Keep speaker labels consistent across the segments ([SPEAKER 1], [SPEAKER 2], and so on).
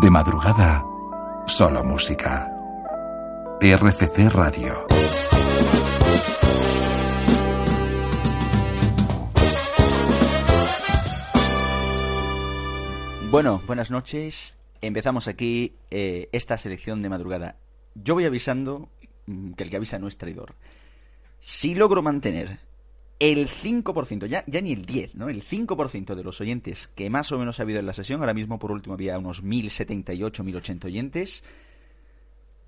[SPEAKER 1] De madrugada, solo música. RFC Radio.
[SPEAKER 2] Bueno, buenas noches. Empezamos aquí eh, esta selección de madrugada. Yo voy avisando mm, que el que avisa no es traidor. Si logro mantener el 5%, ya, ya ni el 10, ¿no? El 5% de los oyentes que más o menos ha habido en la sesión, ahora mismo por último había unos 1078, 1080 oyentes.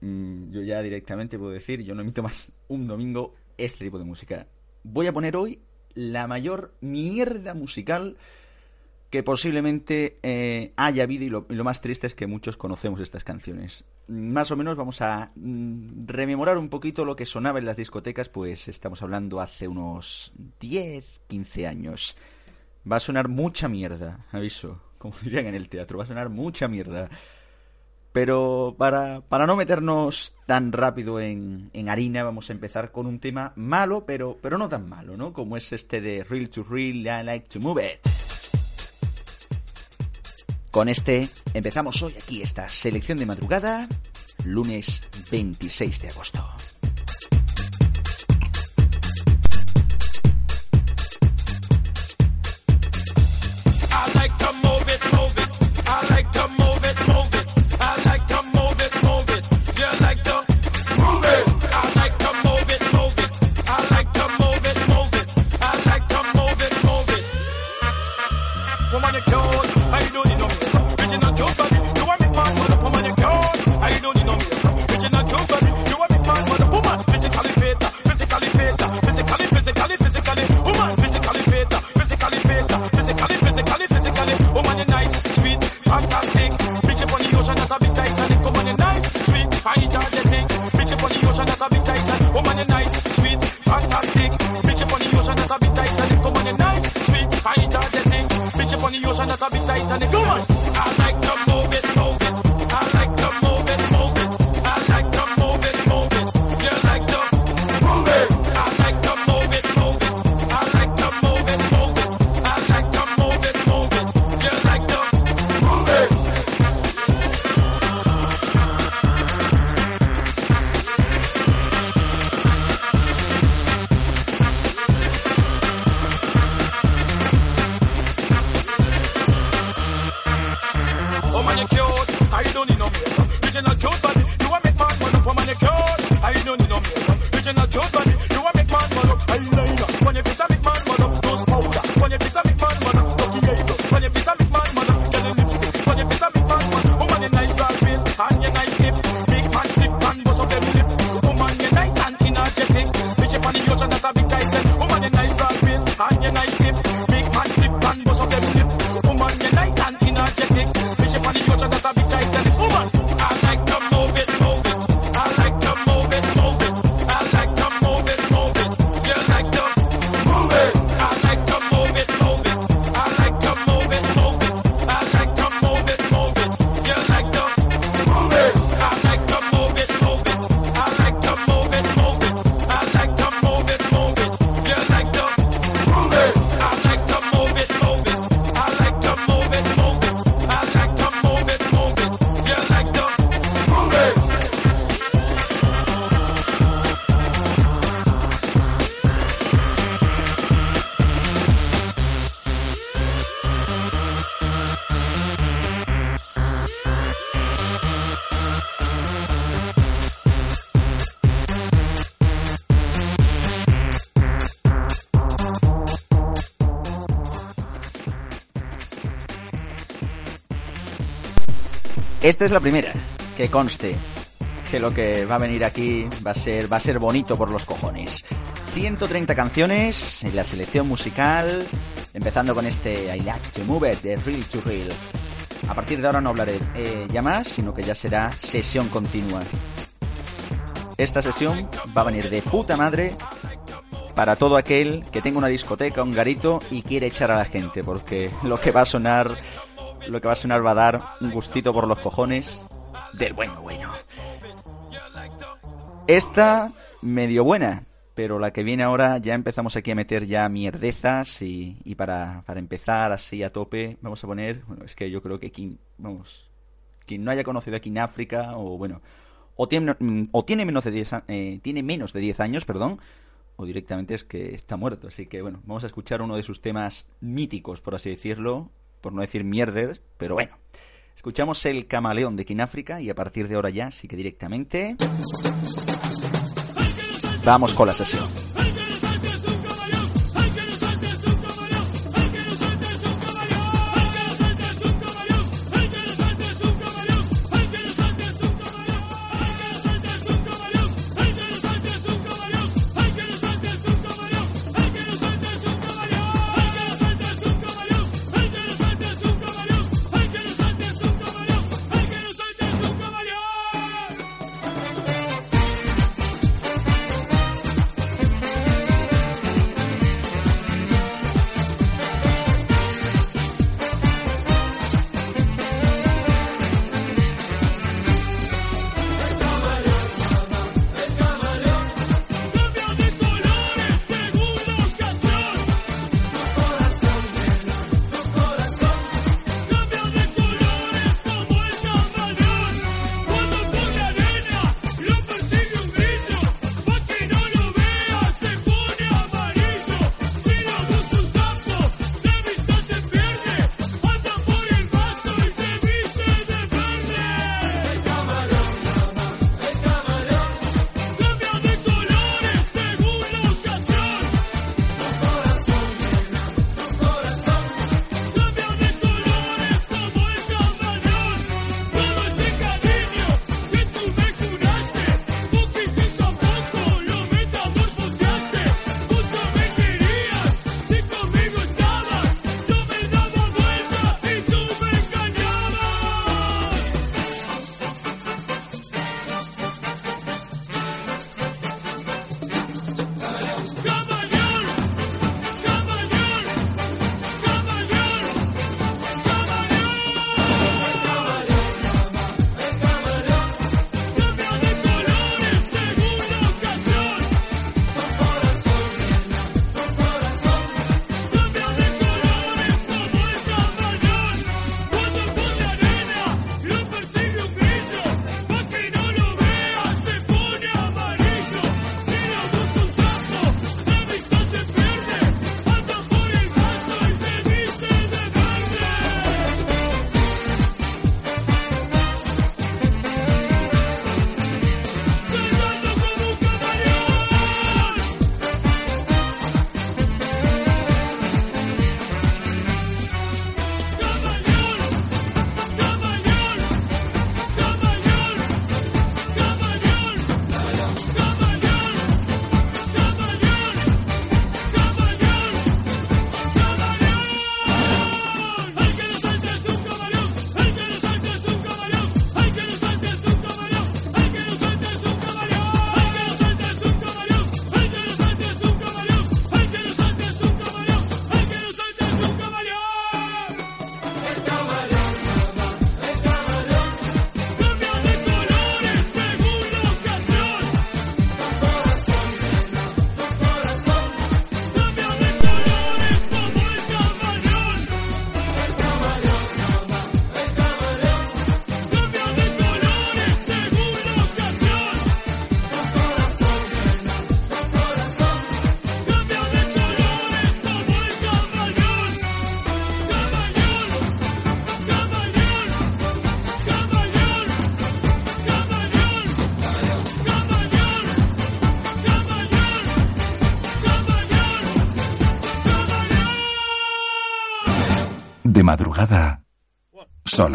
[SPEAKER 2] Mm, yo ya directamente puedo decir, yo no emito más un domingo este tipo de música. Voy a poner hoy la mayor mierda musical que posiblemente eh, haya habido y lo, más triste es que muchos conocemos estas canciones. Más o menos vamos a mm, rememorar un poquito lo que sonaba en las discotecas, pues estamos hablando hace unos 10, 15 años. Va a sonar mucha mierda, aviso, como dirían en el teatro, va a sonar mucha mierda. Pero para, para no meternos tan rápido en, en, harina, vamos a empezar con un tema malo, pero, pero no tan malo, ¿no? Como es este de Real to Real, I Like to Move It. Con este empezamos hoy aquí esta selección de madrugada, lunes 26 de agosto. no, no, no, no. Original Joe, but Esta es la primera, que conste que lo que va a venir aquí va a ser, va a ser bonito por los cojones. 130 canciones en la selección musical, empezando con este I Like to Move It de Real to Real. A partir de ahora no hablaré eh, ya más, sino que ya será sesión continua. Esta sesión va a venir de puta madre para todo aquel que tenga una discoteca, un garito y quiere echar a la gente, porque lo que va a sonar lo que va a sonar va a dar un gustito por los cojones del bueno bueno. Esta medio buena, pero la que viene ahora ya empezamos aquí a meter ya mierdezas y, y para, para empezar así a tope vamos a poner, bueno, es que yo creo que King, vamos,
[SPEAKER 3] quien no haya conocido aquí en África, o bueno, o tiene, o tiene menos de 10 eh, tiene menos de 10 años, perdón, o directamente es que está muerto. Así que bueno, vamos a escuchar uno de sus temas míticos, por así decirlo, por no decir mierder, pero bueno. Escuchamos el camaleón de África y a partir de ahora ya sí que directamente vamos con la sesión.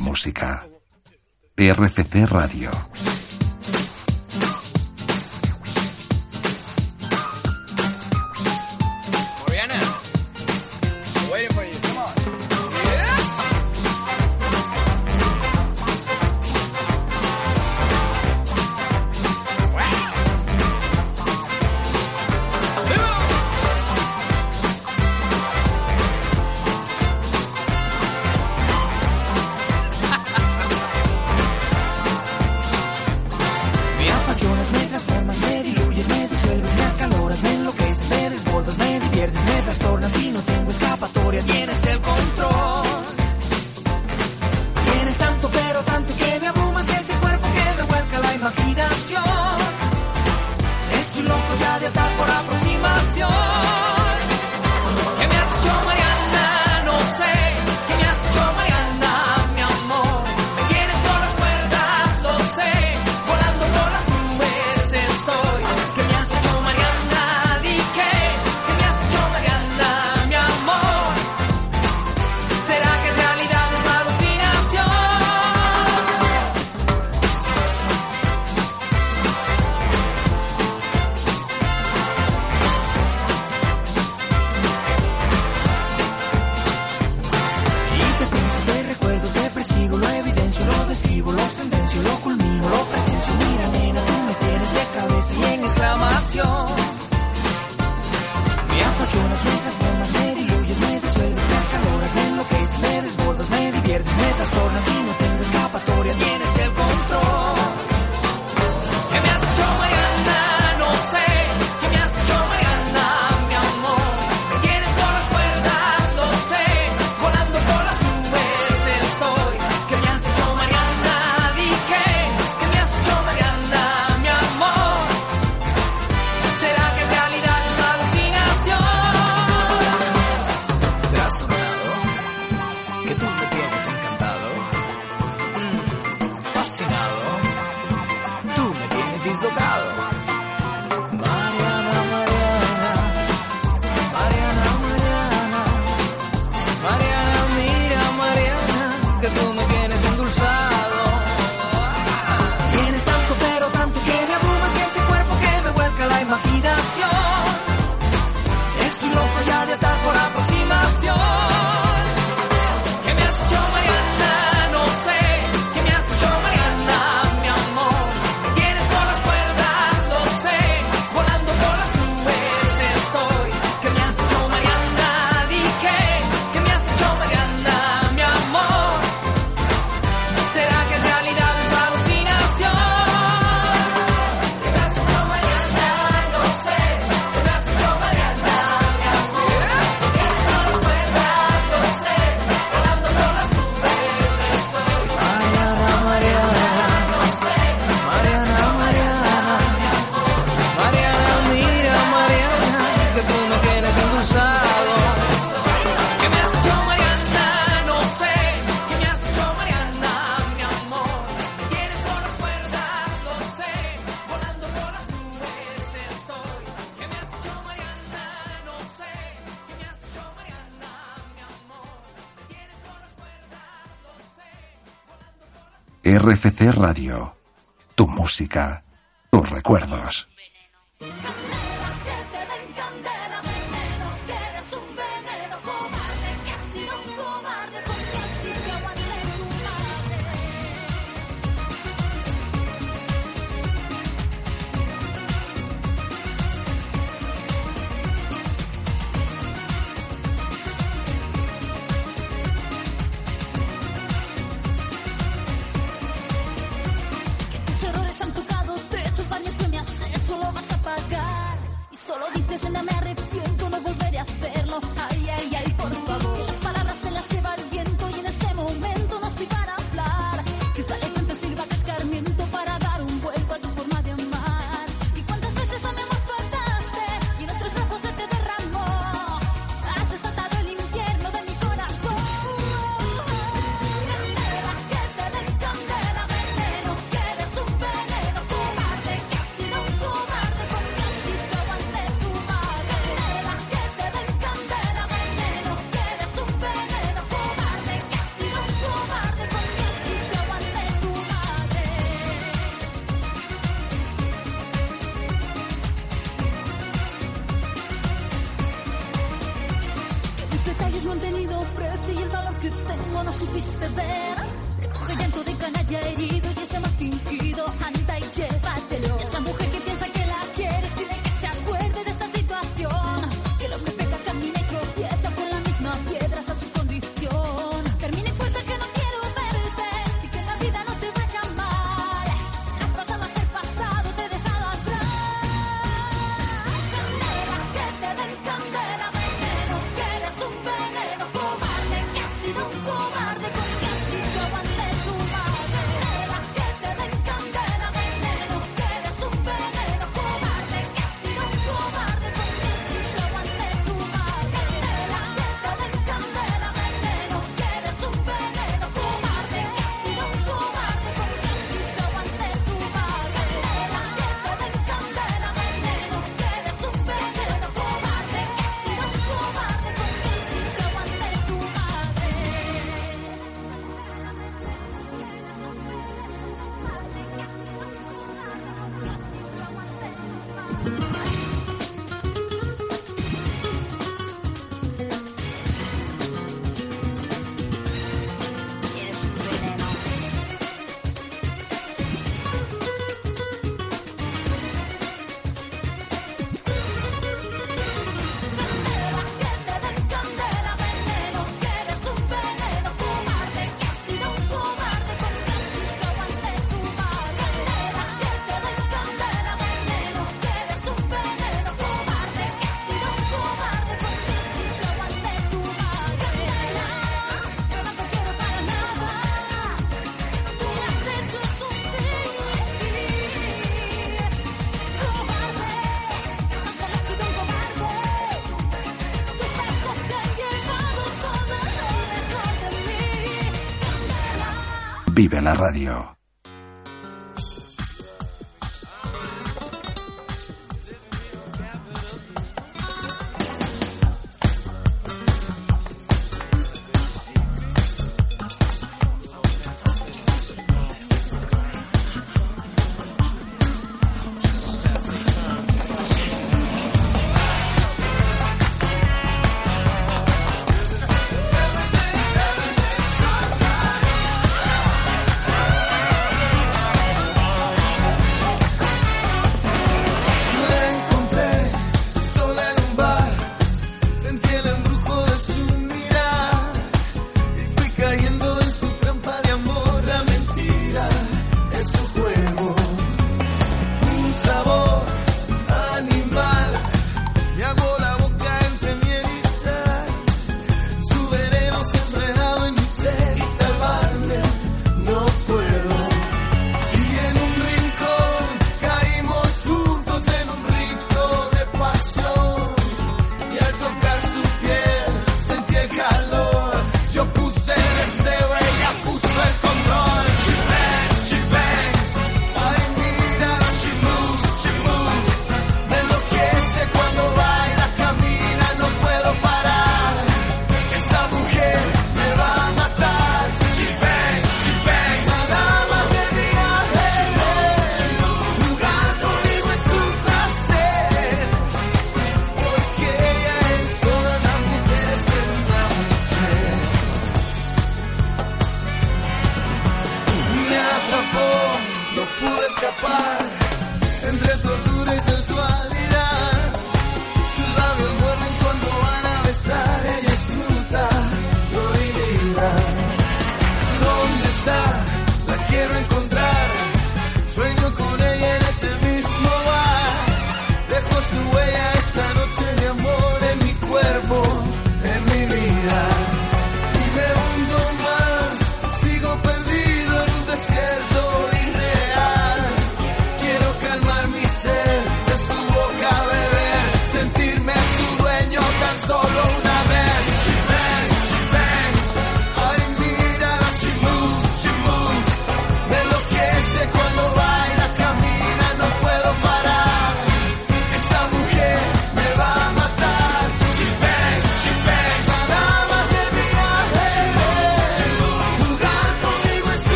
[SPEAKER 4] Música. RFC Radio. asesinado. Tú me tienes dislocado. tus recuerdos. Los detalles no han tenido
[SPEAKER 5] precio y el valor que tengo no supiste ver. Recoge llanto de canalla herido y ese martín Vive la radio.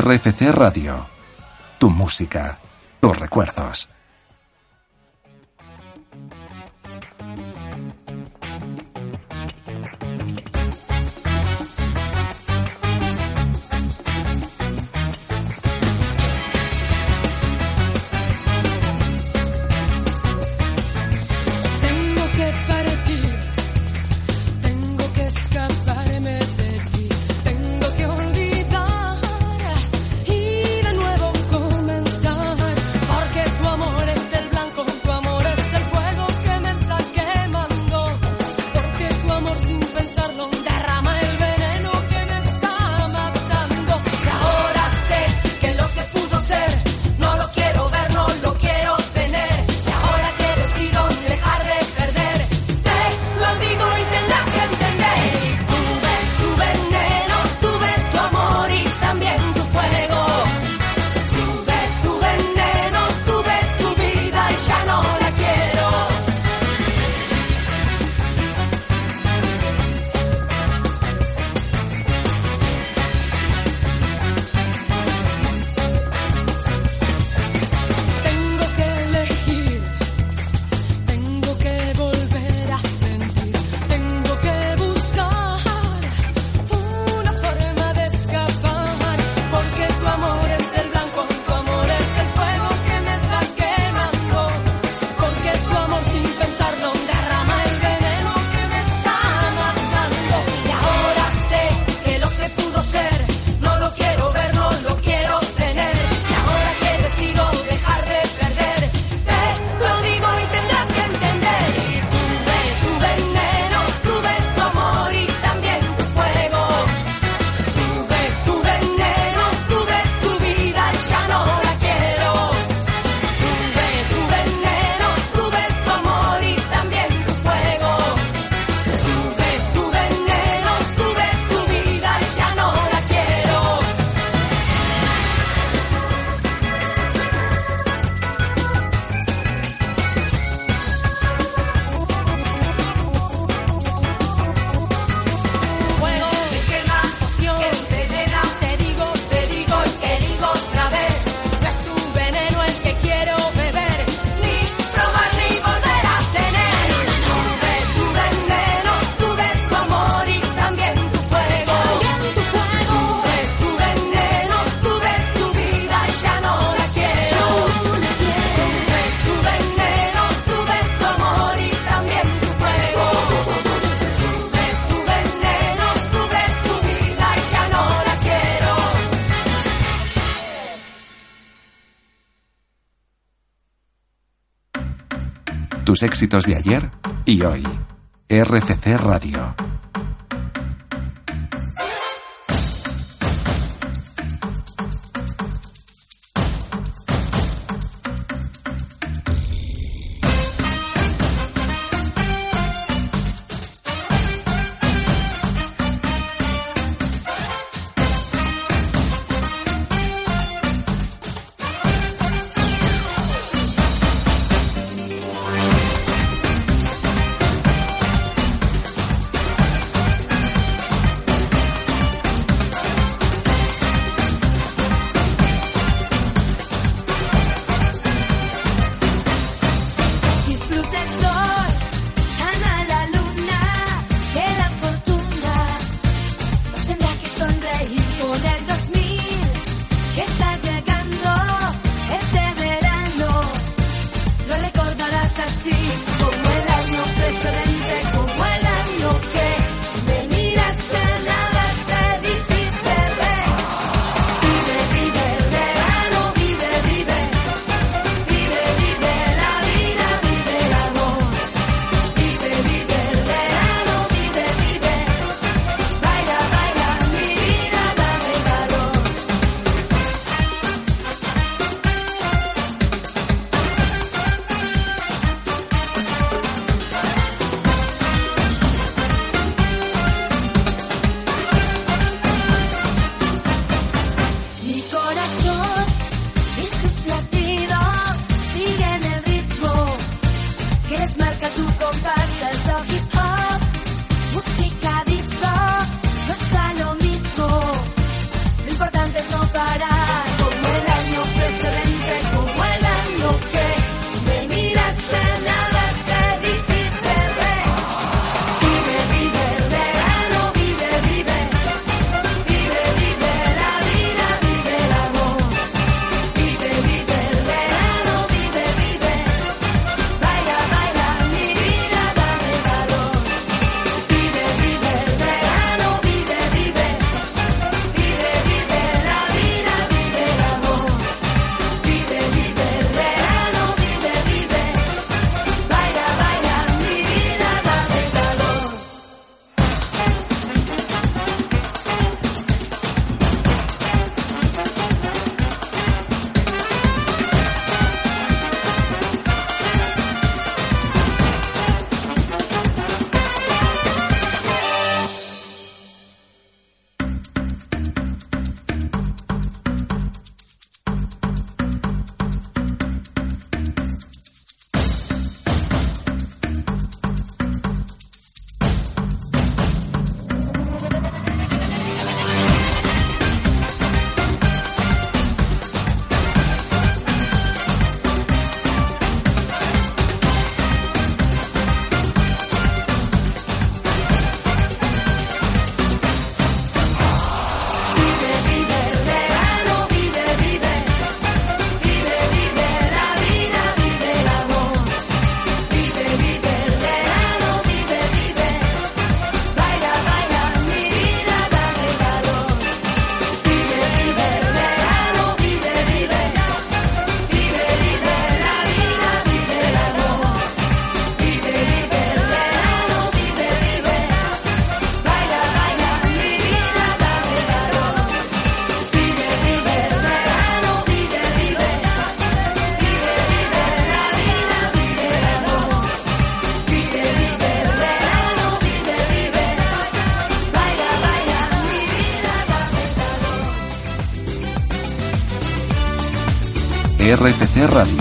[SPEAKER 5] RFC Radio. Tu música, tus recuerdos. Éxitos de ayer y hoy. RCC Radio. Radio.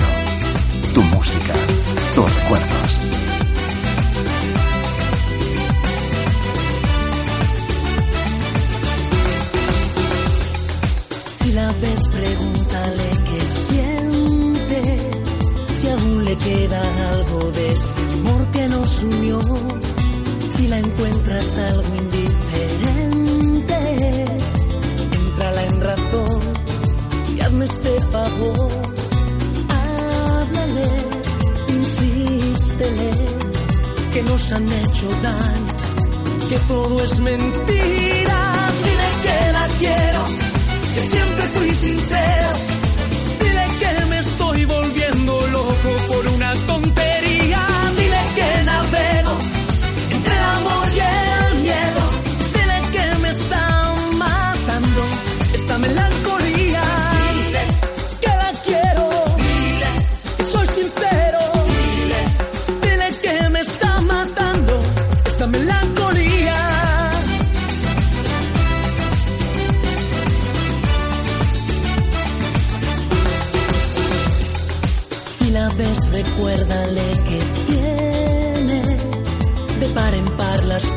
[SPEAKER 5] mentiras. Dile que la quiero, que siempre fui sincero. Dile que me estoy volviendo loco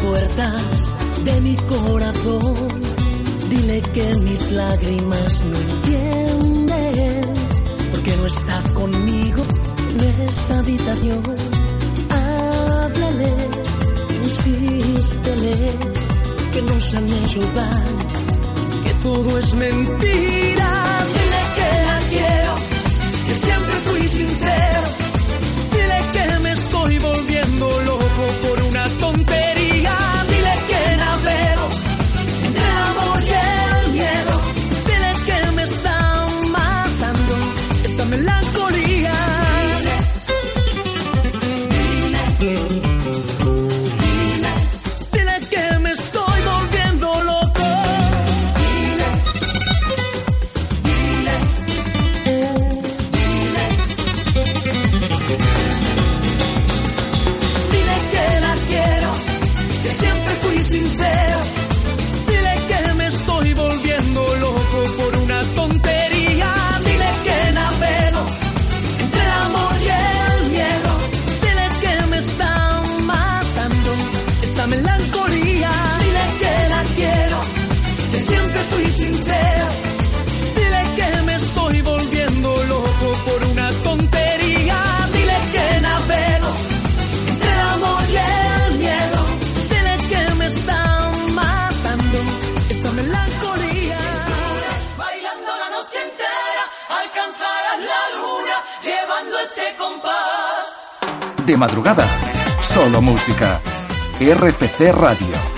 [SPEAKER 5] puertas de mi corazón. Dile que mis lágrimas no entienden, porque no está conmigo en esta habitación. Háblale, insístele, que no han hecho van, que todo es mentira. Dile que la quiero, que siempre fui sincero. Dile que me estoy volviendo loco
[SPEAKER 4] madrugada. Solo música. RFC Radio.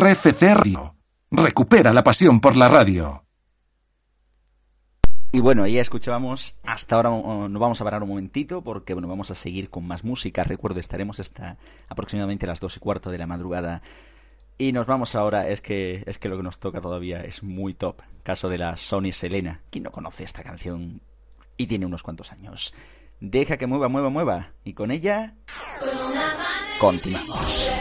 [SPEAKER 6] RFC Recupera la pasión por la radio.
[SPEAKER 7] Y bueno, ya escuchábamos, hasta ahora nos vamos a parar un momentito porque bueno, vamos a seguir con más música. Recuerdo, estaremos hasta aproximadamente las dos y cuarto de la madrugada. Y nos vamos ahora, es que, es que lo que nos toca todavía es muy top. Caso de la Sony Selena. ¿Quién no conoce esta canción? Y tiene unos cuantos años. Deja que mueva, mueva, mueva. Y con ella... Continuamos.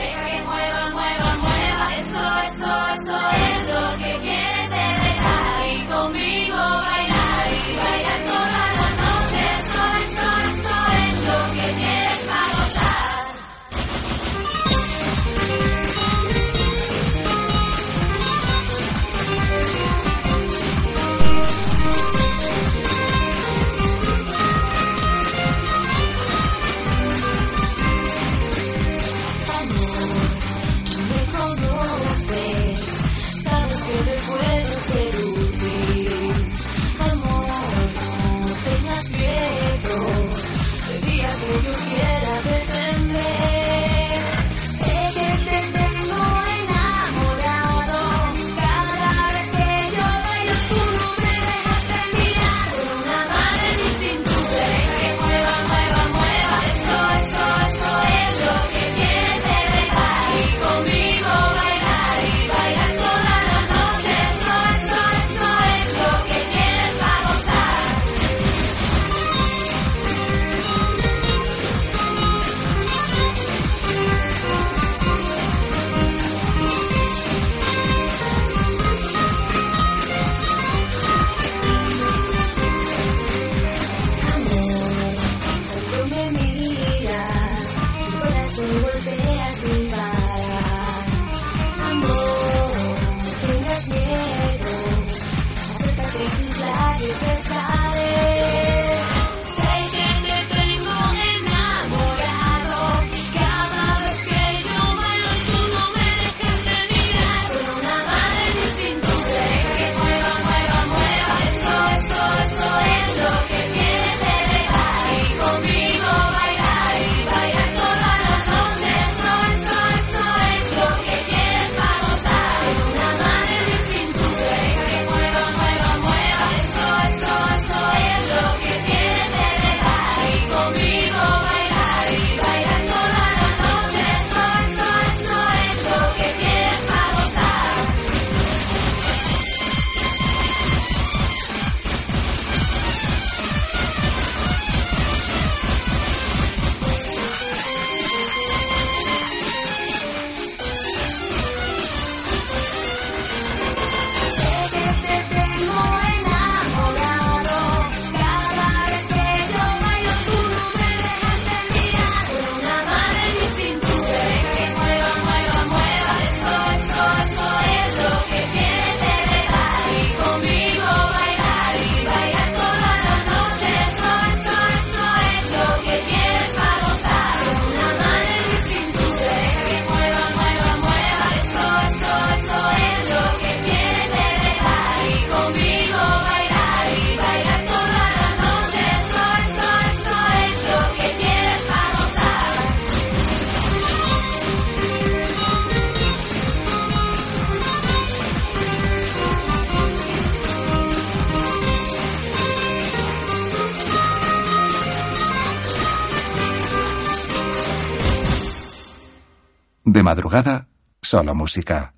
[SPEAKER 6] solo música.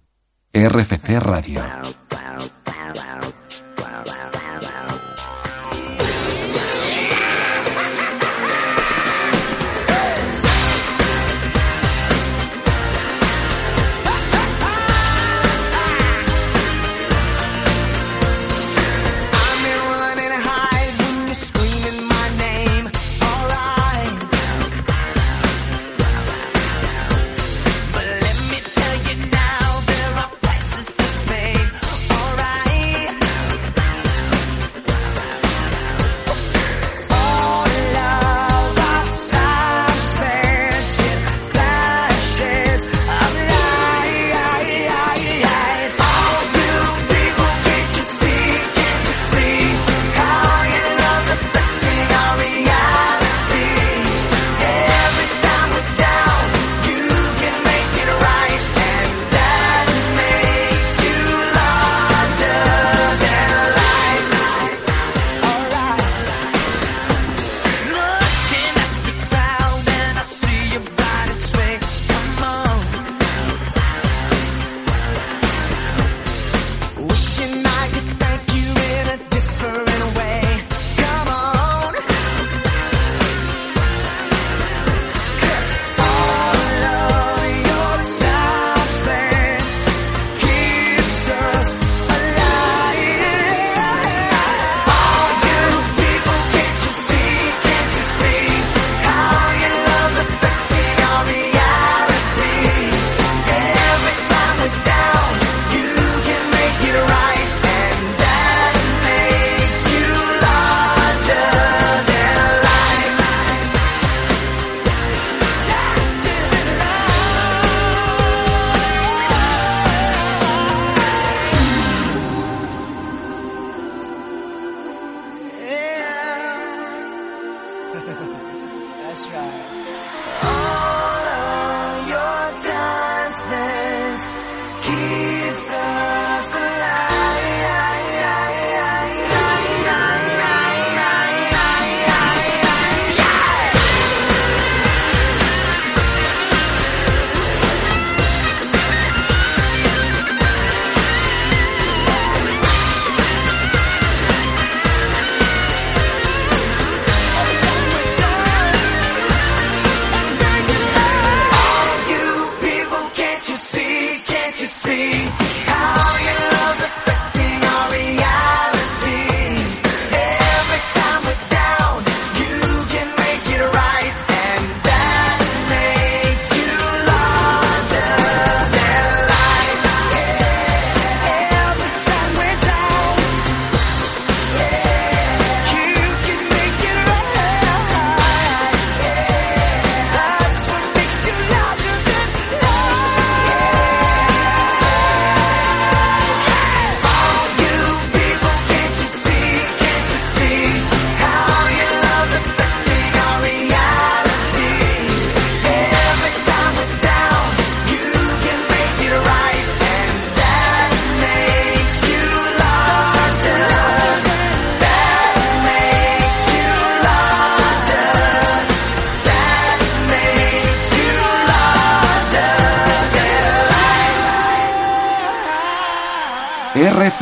[SPEAKER 6] RFC Radio.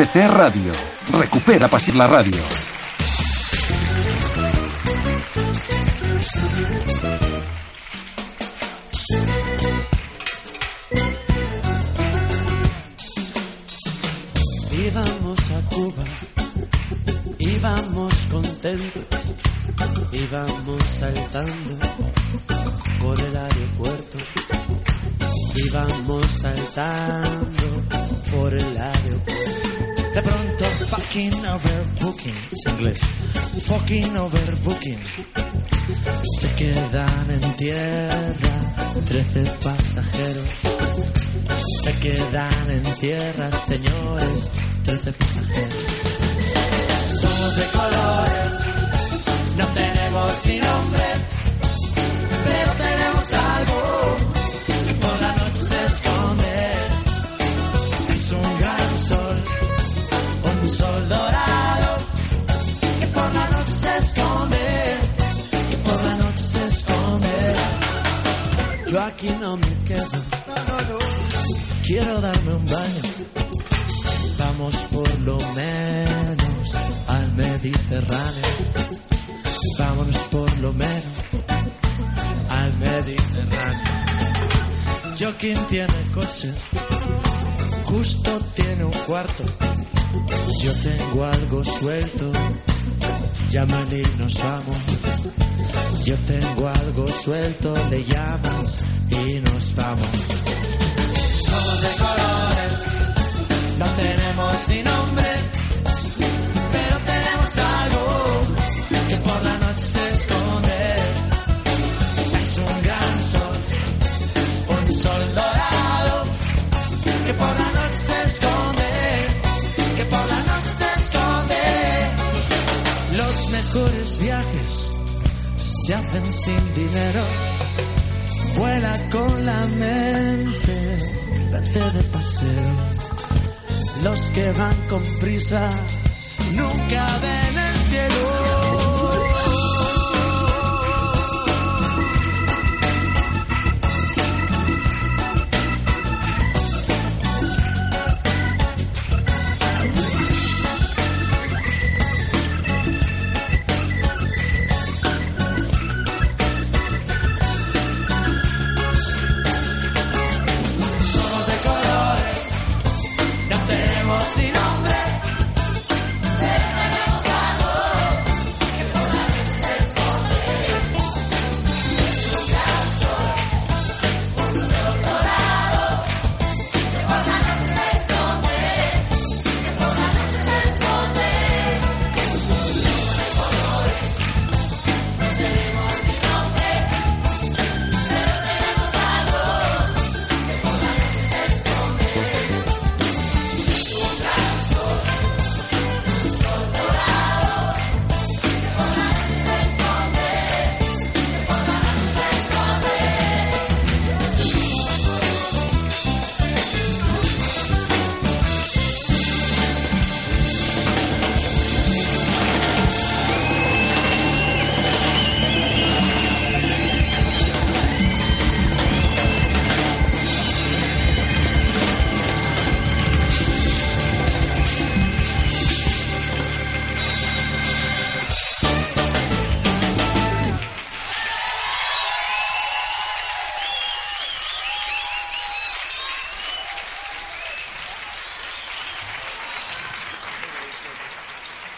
[SPEAKER 5] RFC Radio. Recupera Pasir la radio.
[SPEAKER 8] Aquí no me quedo quiero darme un baño. Vamos por lo menos al Mediterráneo. Vámonos por lo menos al Mediterráneo. Quien tiene coche, justo tiene un cuarto. Yo tengo algo suelto, llaman y nos vamos. Yo tengo algo suelto, le llamas y nos vamos somos de colores, no tenemos ni nombre, pero tenemos algo que por la noche se esconde. Es un gran sol, un sol dorado, que por la noche se esconde, que por la noche se esconde. Los mejores viajes hacen sin dinero, vuela con la mente vete de paseo. Los que van con prisa nunca ven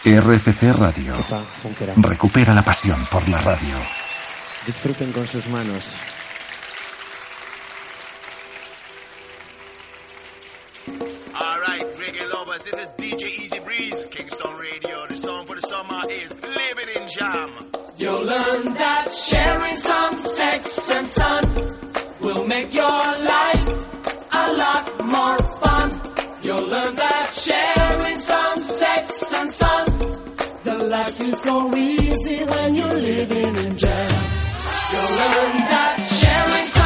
[SPEAKER 5] RFC Radio.
[SPEAKER 1] ¿Qué tal, Junquera?
[SPEAKER 5] Recupera la pasión por la radio.
[SPEAKER 1] Disfruten con sus manos.
[SPEAKER 9] Alright, reggae lovers, this is DJ Easy Breeze, Kingston Radio. The song for the summer is Living in Jam.
[SPEAKER 8] You'll learn that sharing some sex and sun will make your life a lot more fun. You'll learn that sharing some sex and sun, is so easy when you're living in jam. You'll learn that sharing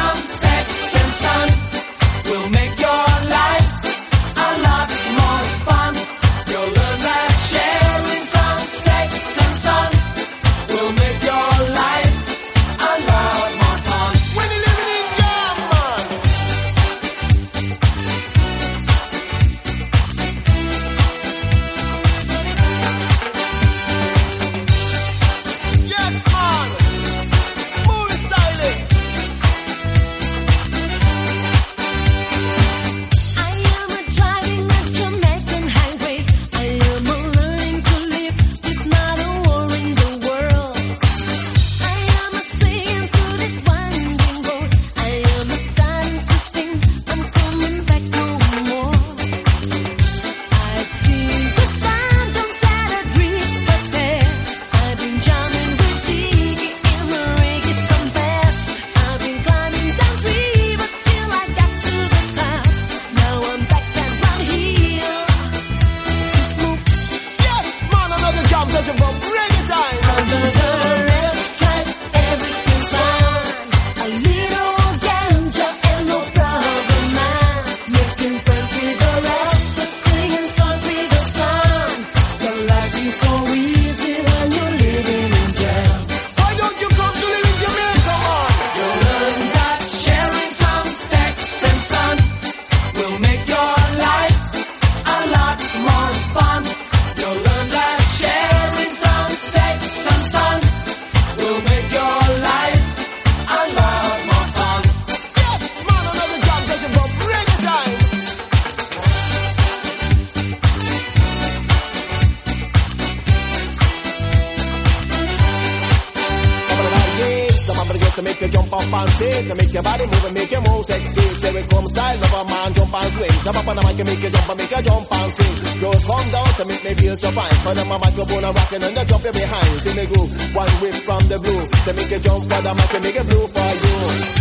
[SPEAKER 8] and
[SPEAKER 10] swing. Jump up on the mic and make it jump and make a jump and swing. Girls come down to make me feel so fine. Put on my microphone and rockin' and the jump behind. See me groove, one whip from the blue. To make it jump for the mic and make it blue for you.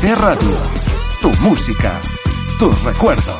[SPEAKER 4] RCC Radio.
[SPEAKER 11] Tu música. Tus recuerdos.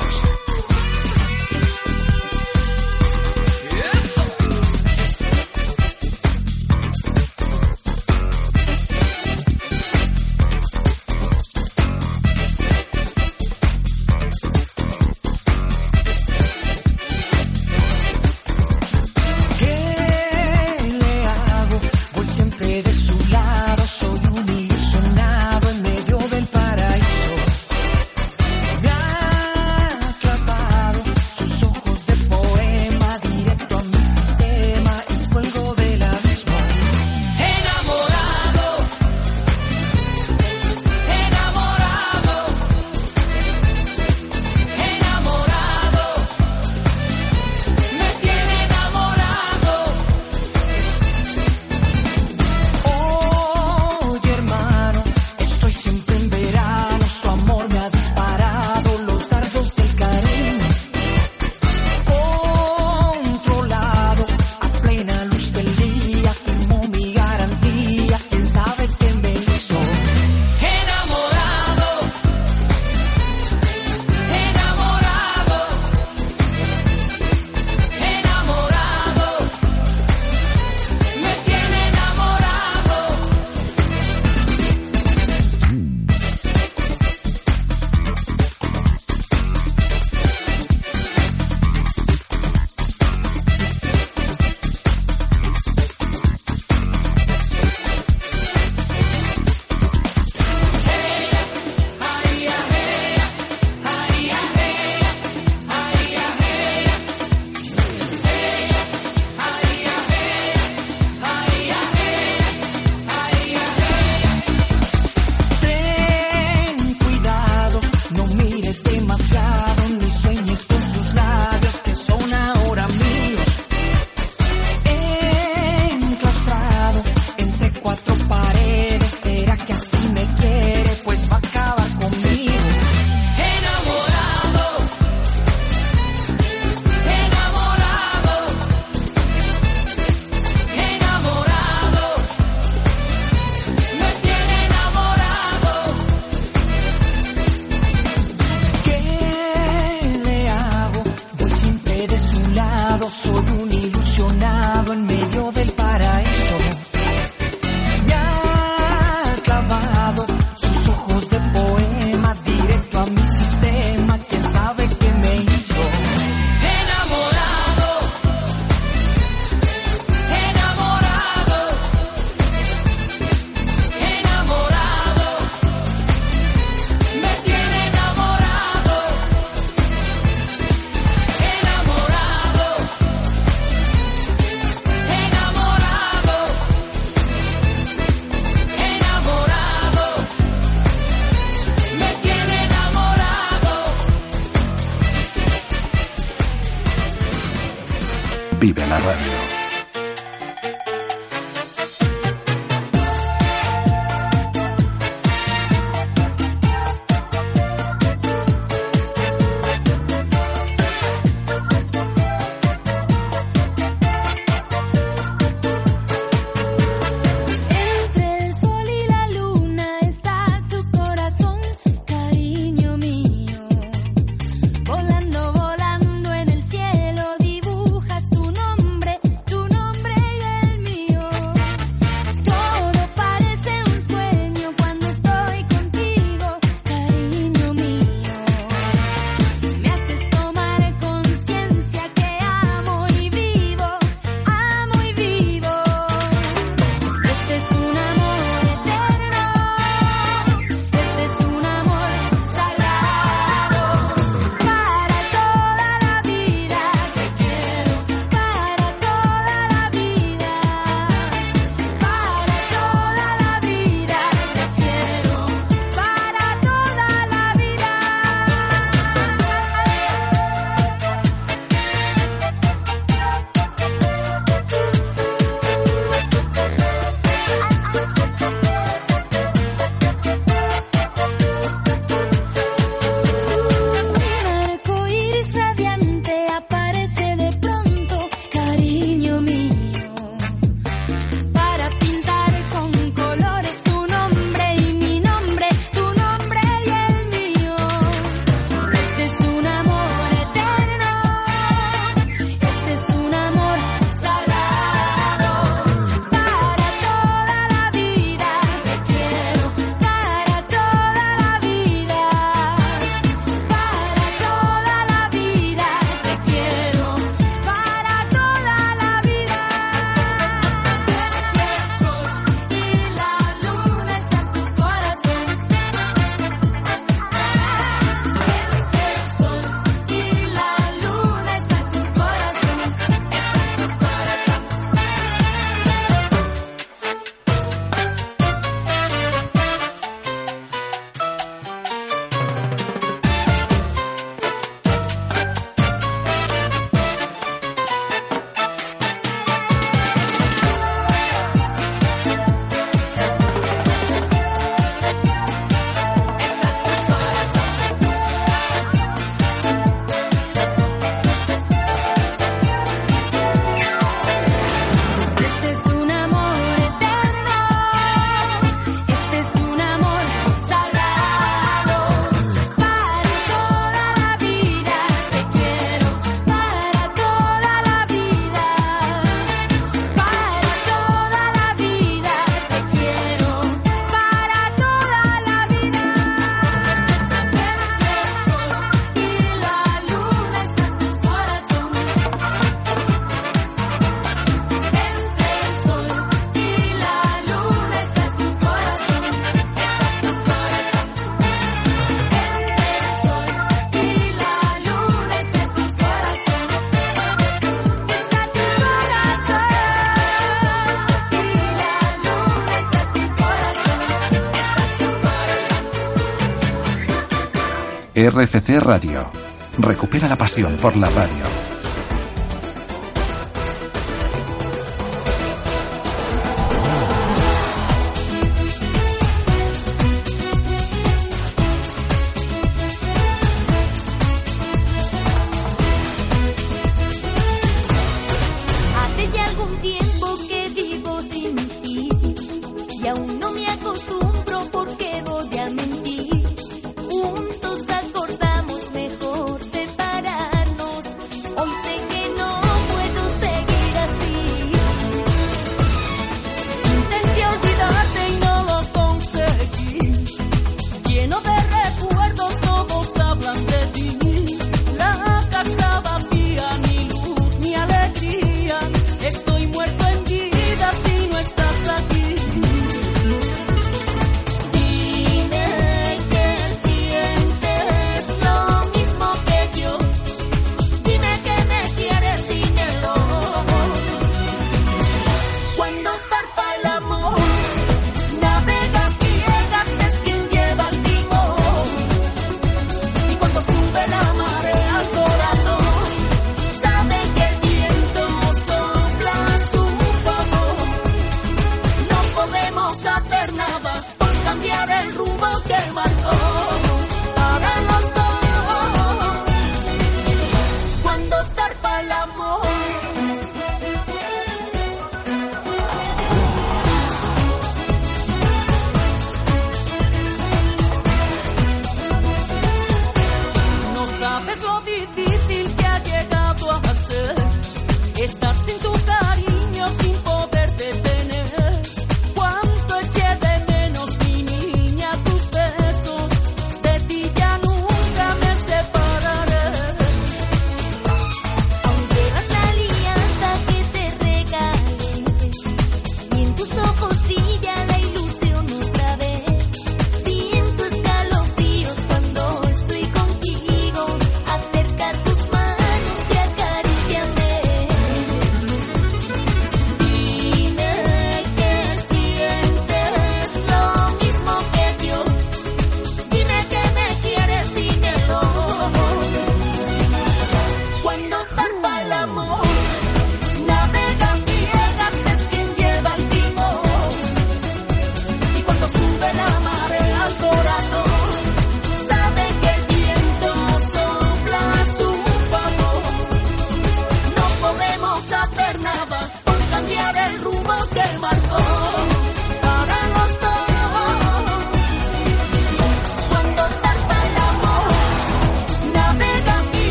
[SPEAKER 12] RFC Radio. Recupera la pasión por la radio.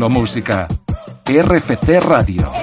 [SPEAKER 12] solo música. RFC Radio.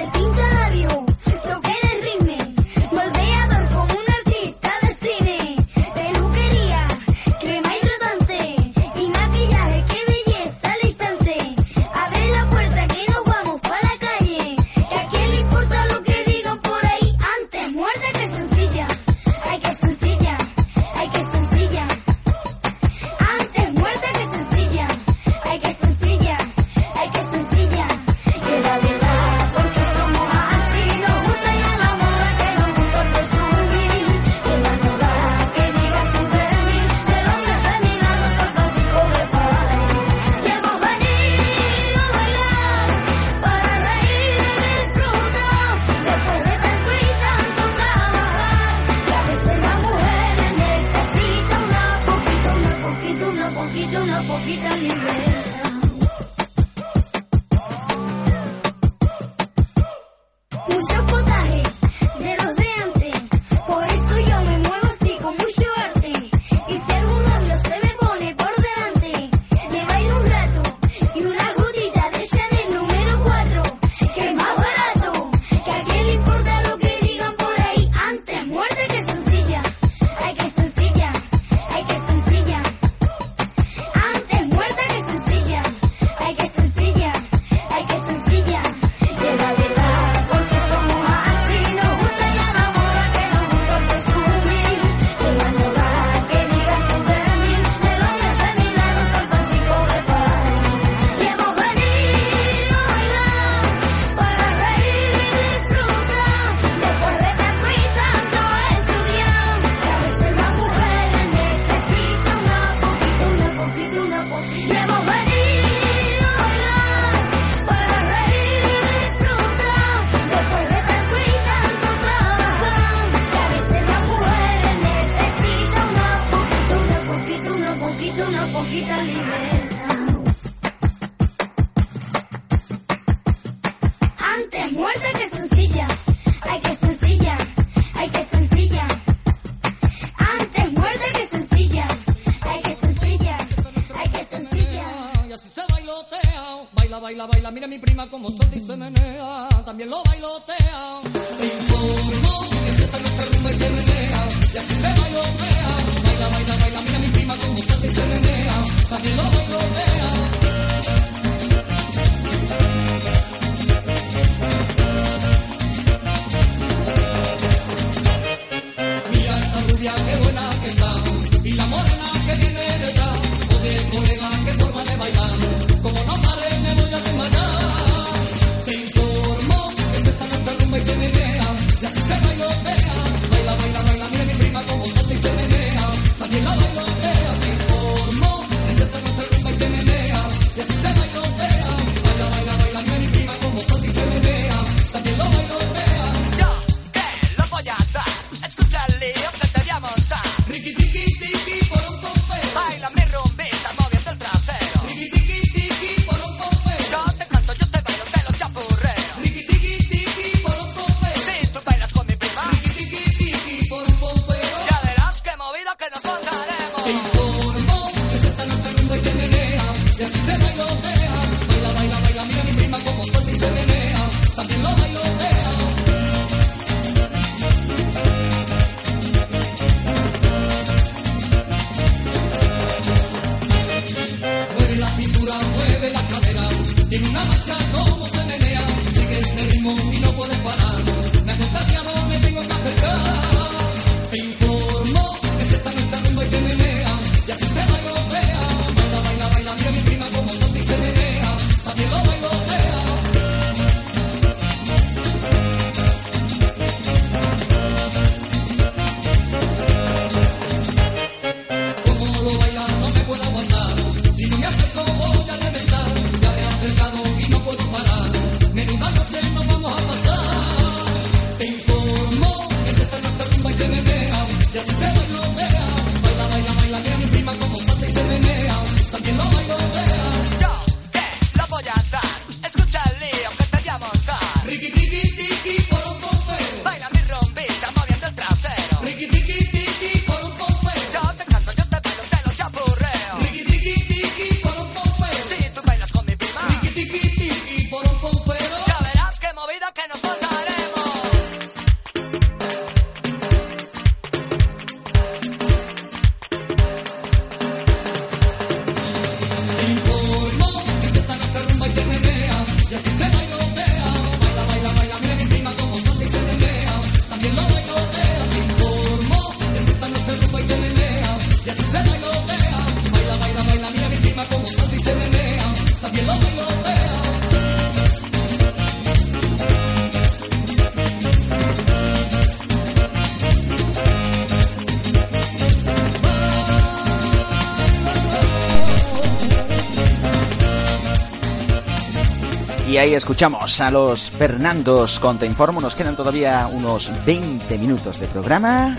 [SPEAKER 13] Y ahí
[SPEAKER 3] escuchamos a los Fernandos con Te Informo. Nos quedan todavía unos 20 minutos de programa.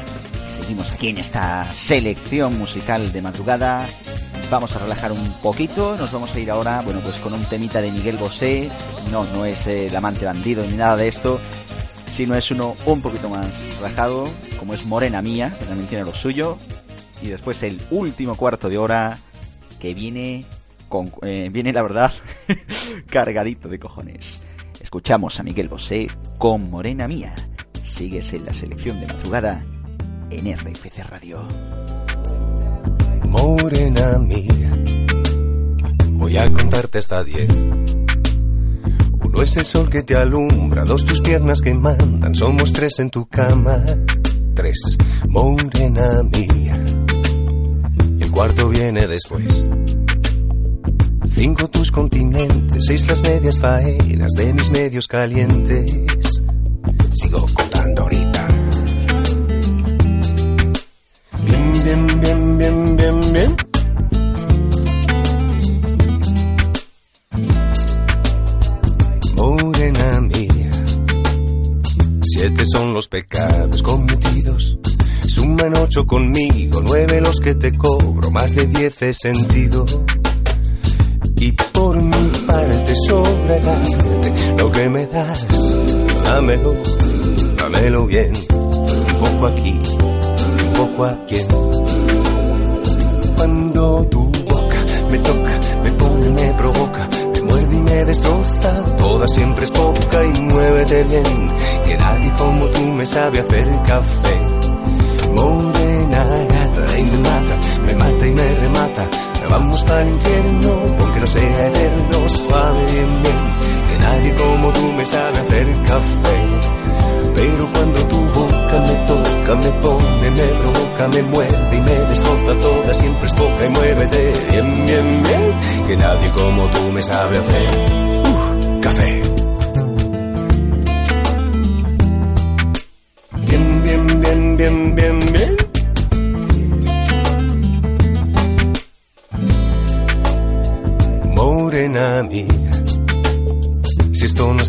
[SPEAKER 3] Seguimos aquí en esta selección musical de madrugada. Vamos a relajar un poquito. Nos vamos a ir ahora, bueno, pues con un temita de Miguel Bosé. No, no es el amante bandido ni nada de esto. Sino es uno un poquito más relajado, como es Morena Mía, que también tiene lo suyo. Y después el último cuarto de hora que viene con, eh, viene la verdad cargadito de cojones. Escuchamos a Miguel Bosé con Morena Mía. Sigues en la selección de madrugada en RFC Radio.
[SPEAKER 14] Morena mía, voy a contarte hasta diez. Uno es el sol que te alumbra, dos tus piernas que mandan, somos tres en tu cama. Tres, morena mía. El cuarto viene después. Cinco tus continentes, seis las medias faenas de mis medios calientes. Sigo contando ahorita. Bien, bien, bien, bien, bien, bien. Morena mía, siete son los pecados cometidos. Suman ocho conmigo, nueve los que te cobro, más de diez he sentido. Y por mi parte sobregarte lo que me das, dámelo, dámelo bien, un poco aquí, un poco aquí. Cuando tu boca me toca, me pone, me provoca, me muerde y me destroza, toda siempre es poca y muévete bien, que nadie como tú me sabe hacer café. Morena gata y me mata, me mata y me remata, vamos para el infierno, aunque no sea eterno, suave bien bien, que nadie como tú me sabe hacer café. Pero cuando tu boca me toca, me pone, me provoca, me muerde y me destroza toda, siempre es poca y muévete. Bien, bien, bien, que nadie como tú me sabe hacer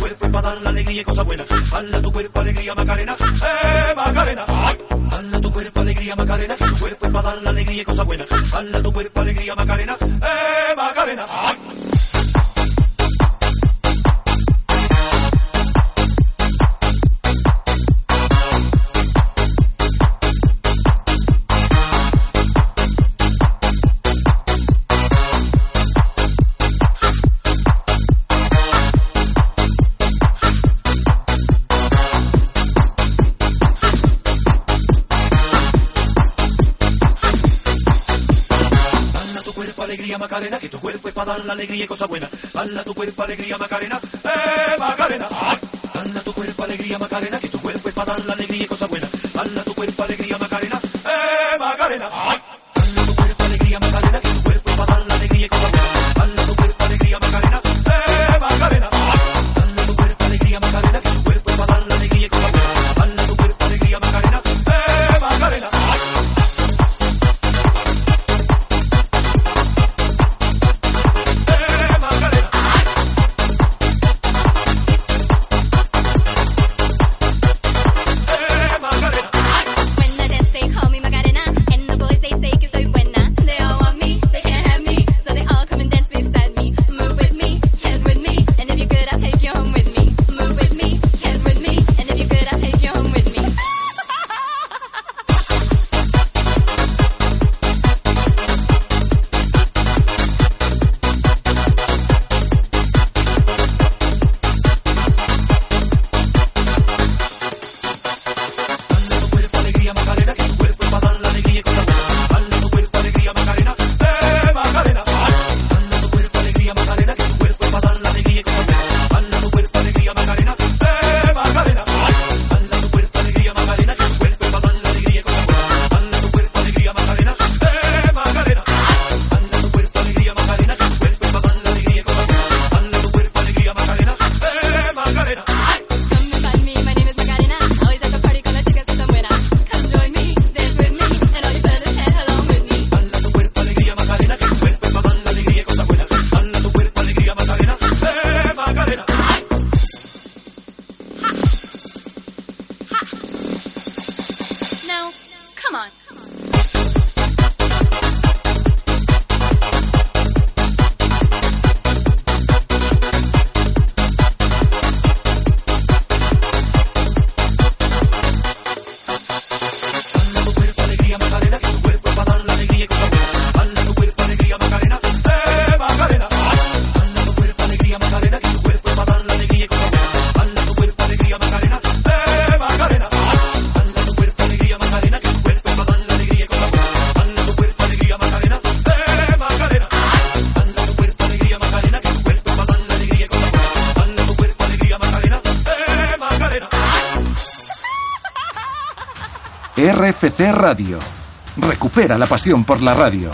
[SPEAKER 15] cuerpo para dar la alegría y cosa buena. Hala tu cuerpo, alegría, Macarena. ¡Eh, Macarena! Hala tu cuerpo, alegría, Macarena. Tu cuerpo para dar la alegría y cosa buena. Hala tu cuerpo, alegría, Macarena. ¡Eh, Macarena! para dar la alegría y
[SPEAKER 16] cosa buena.
[SPEAKER 15] Dala tu cuerpo alegría, Macarena, eh, Macarena. Dala tu cuerpo alegría, Macarena, que tu cuerpo es para dar la alegría y cosa buena.
[SPEAKER 1] RFC Radio. Recupera la pasión por la radio.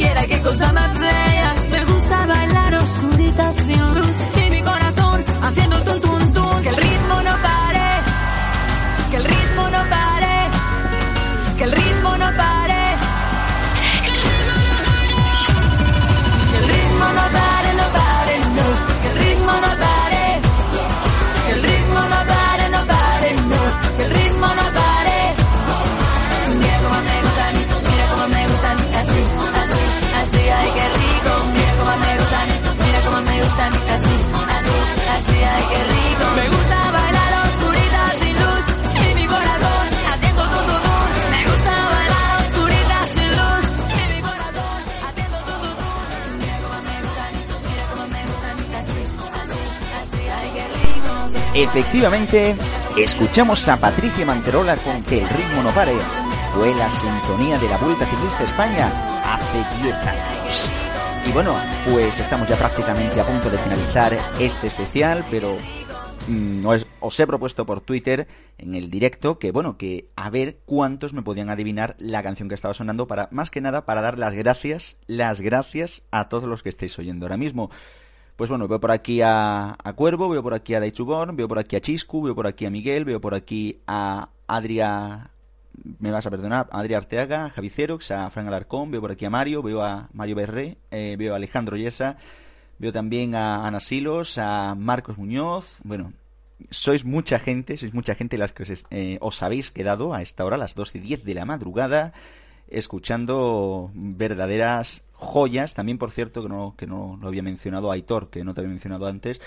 [SPEAKER 7] Baila como quiera, qué cosa más bella. Me gusta bailar oscurita sin
[SPEAKER 3] Efectivamente, escuchamos a Patricia Manterola con Que el ritmo no pare. Fue la sintonía de la Vuelta Ciclista España hace 10 años. Y bueno, pues estamos ya prácticamente a punto de finalizar este especial, pero mm, os he propuesto por Twitter en el directo que bueno, que a ver cuántos me podían adivinar la canción que estaba sonando para más que nada para dar las gracias, las gracias a todos los que estáis oyendo ahora mismo. Pues bueno, veo por aquí a, Cuervo, veo por aquí a Daichugón, veo por aquí a Chiscu, veo por aquí a Miguel, veo por aquí a Adria, me vas a perdonar, a Arteaga, a Javi a Fran Alarcón, veo por aquí a Mario, veo a Mario Berré, eh, veo a Alejandro Yesa, veo también a Ana Silos, a Marcos Muñoz, bueno, sois mucha gente, sois mucha gente las que os, eh, os habéis quedado a esta hora, a las 2 y 10 de la madrugada, escuchando verdaderas joyas. También, por cierto, que no, que no lo había mencionado Aitor, que no te había mencionado antes.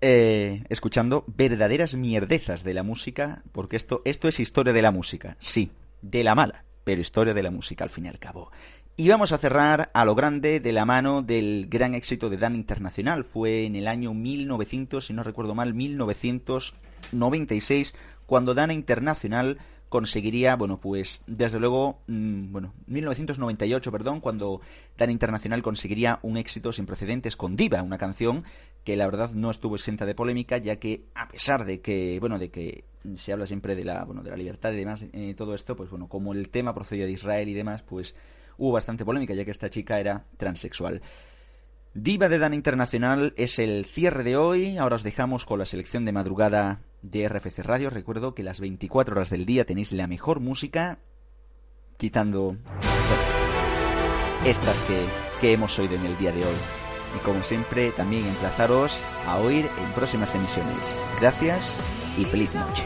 [SPEAKER 3] eh, escuchando verdaderas mierdezas de la música, porque esto, esto es historia de la música, sí, de la mala, pero historia de la música al fin y al cabo. Y vamos a cerrar a lo grande de la mano del gran éxito de Dan Internacional. Fue en el año 1900, si no recuerdo mal, 1996, cuando Dana Internacional conseguiría, bueno, pues desde luego, mm, bueno, 1998, perdón, cuando Dana Internacional conseguiría un éxito sin precedentes con Diva, una canción que la verdad no estuvo exenta de polémica, ya que a pesar de que, bueno, de que se habla siempre de la, bueno, de la libertad y demás, eh, todo esto, pues bueno, como el tema procedía de Israel y demás, pues hubo bastante polémica, ya que esta chica era transexual. Diva de Dan Internacional es el cierre de hoy. Ahora os dejamos con la selección de madrugada de RFC Radio. Recuerdo que las 24 horas del día tenéis la mejor música, quitando estas que, que hemos oído en el día de hoy. Y como siempre, también emplazaros a oír en próximas emisiones. Gracias y feliz noche.